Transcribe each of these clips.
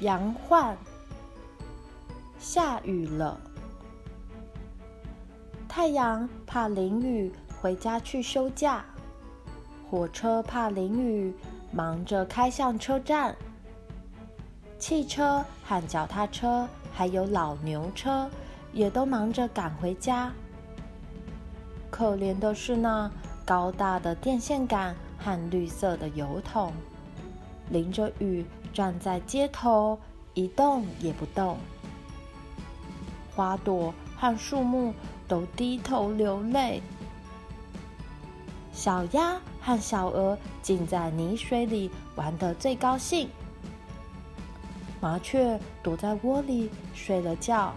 杨焕。下雨了，太阳怕淋雨，回家去休假。火车怕淋雨，忙着开向车站。汽车和脚踏车，还有老牛车，也都忙着赶回家。可怜的是那高大的电线杆和绿色的油桶，淋着雨站在街头，一动也不动。花朵和树木都低头流泪。小鸭和小鹅浸在泥水里玩得最高兴。麻雀躲在窝里睡了觉。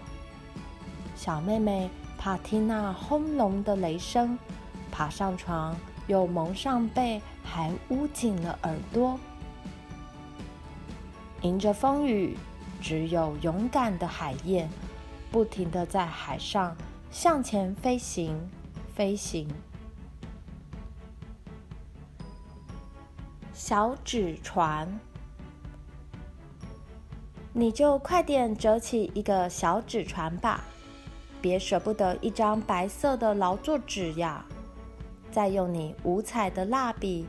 小妹妹怕听那轰隆的雷声，爬上床又蒙上被，还捂紧了耳朵。迎着风雨，只有勇敢的海燕，不停的在海上向前飞行，飞行。小纸船，你就快点折起一个小纸船吧，别舍不得一张白色的劳作纸呀！再用你五彩的蜡笔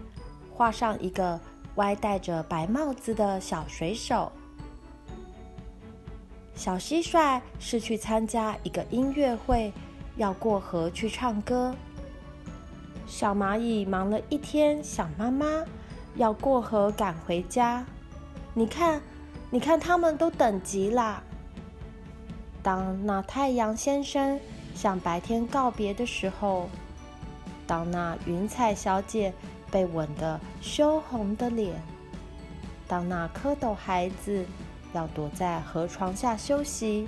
画上一个歪戴着白帽子的小水手。小蟋蟀是去参加一个音乐会，要过河去唱歌。小蚂蚁忙了一天，想妈妈。要过河赶回家，你看，你看，他们都等急啦。当那太阳先生向白天告别的时候，当那云彩小姐被吻得羞红的脸，当那蝌蚪孩子要躲在河床下休息，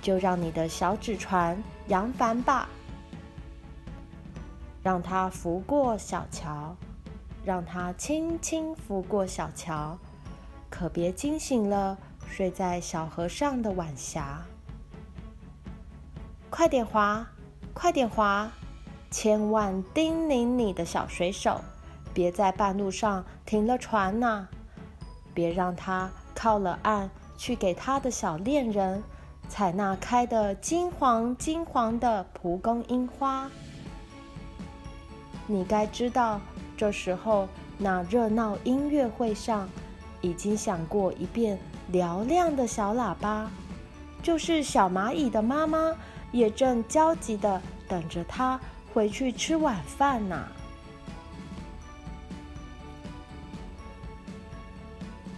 就让你的小纸船扬帆吧，让它拂过小桥。让它轻轻拂过小桥，可别惊醒了睡在小河上的晚霞。快点划，快点划！千万叮咛你的小水手，别在半路上停了船呐！别让他靠了岸去给他的小恋人采那开得金黄金黄的蒲公英花。你该知道。这时候，那热闹音乐会上已经响过一遍嘹亮的小喇叭，就是小蚂蚁的妈妈也正焦急地等着它回去吃晚饭呢。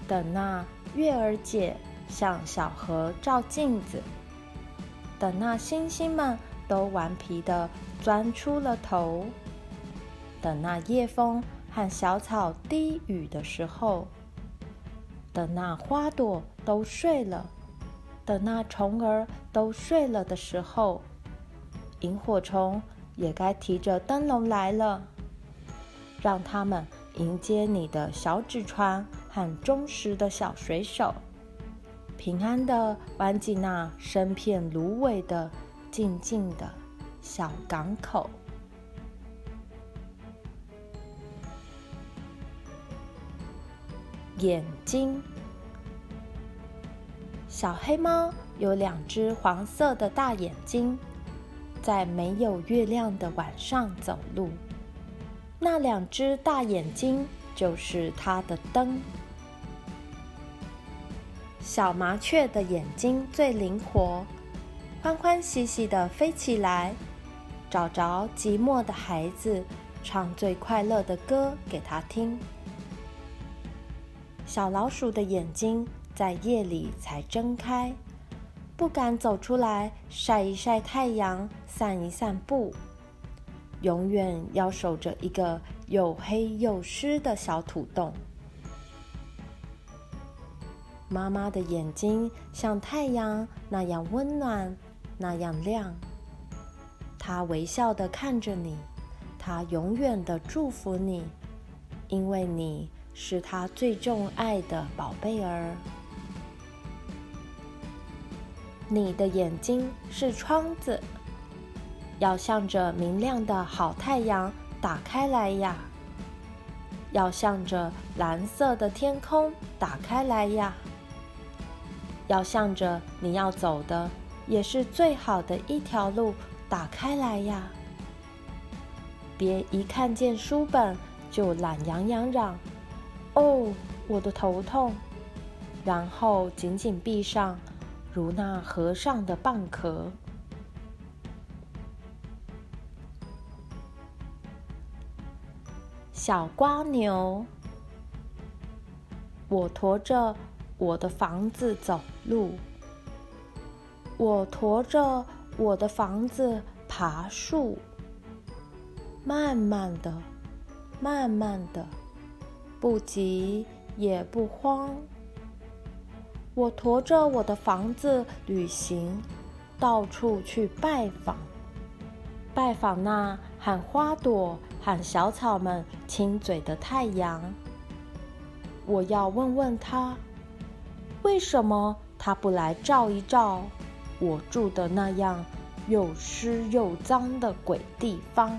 等那月儿姐向小河照镜子，等那星星们都顽皮地钻出了头。等那夜风和小草低语的时候，等那花朵都睡了，等那虫儿都睡了的时候，萤火虫也该提着灯笼来了，让他们迎接你的小纸船和忠实的小水手，平安的湾进那生片芦苇的静静的小港口。眼睛，小黑猫有两只黄色的大眼睛，在没有月亮的晚上走路。那两只大眼睛就是它的灯。小麻雀的眼睛最灵活，欢欢喜喜地飞起来，找着寂寞的孩子，唱最快乐的歌给他听。小老鼠的眼睛在夜里才睁开，不敢走出来晒一晒太阳、散一散步，永远要守着一个又黑又湿的小土洞。妈妈的眼睛像太阳那样温暖，那样亮。她微笑地看着你，她永远地祝福你，因为你。是她最重爱的宝贝儿。你的眼睛是窗子，要向着明亮的好太阳打开来呀！要向着蓝色的天空打开来呀！要向着你要走的，也是最好的一条路打开来呀！别一看见书本就懒洋洋嚷：“哦，我的头痛！”然后紧紧闭上，如那和尚的蚌壳。小瓜牛，我驮着我的房子走路，我驮着我的房子爬树，慢慢的，慢慢的，不急也不慌。我驮着我的房子旅行，到处去拜访，拜访那喊花朵。喊小草们亲嘴的太阳，我要问问他，为什么他不来照一照我住的那样又湿又脏的鬼地方？